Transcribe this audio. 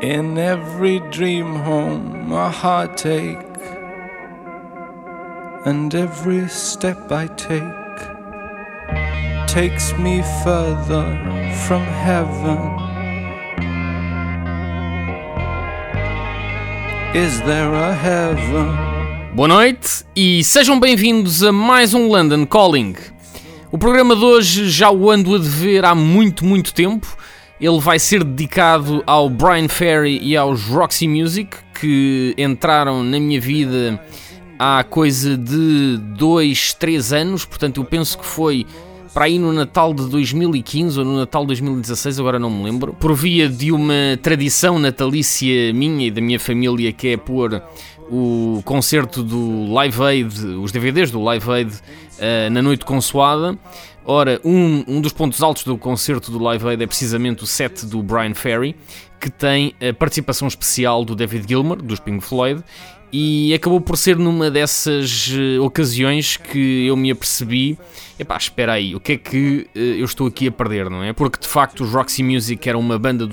In every dream home, a heartache, and every step I take takes me further from heaven. Is there a heaven? Boa noite e sejam bem-vindos a mais um London Calling. O programa de hoje já o ando a dever há muito, muito tempo. Ele vai ser dedicado ao Brian Ferry e aos Roxy Music que entraram na minha vida há coisa de 2, 3 anos. Portanto, eu penso que foi para aí no Natal de 2015 ou no Natal de 2016, agora não me lembro, por via de uma tradição natalícia minha e da minha família que é pôr o concerto do Live Aid, os DVDs do Live Aid uh, na noite consoada. Ora, um, um dos pontos altos do concerto do Live Aid é precisamente o set do Brian Ferry, que tem a participação especial do David Gilmour, dos Pink Floyd, e acabou por ser numa dessas uh, ocasiões que eu me apercebi, epá, espera aí, o que é que uh, eu estou aqui a perder, não é? Porque de facto os Roxy Music era uma banda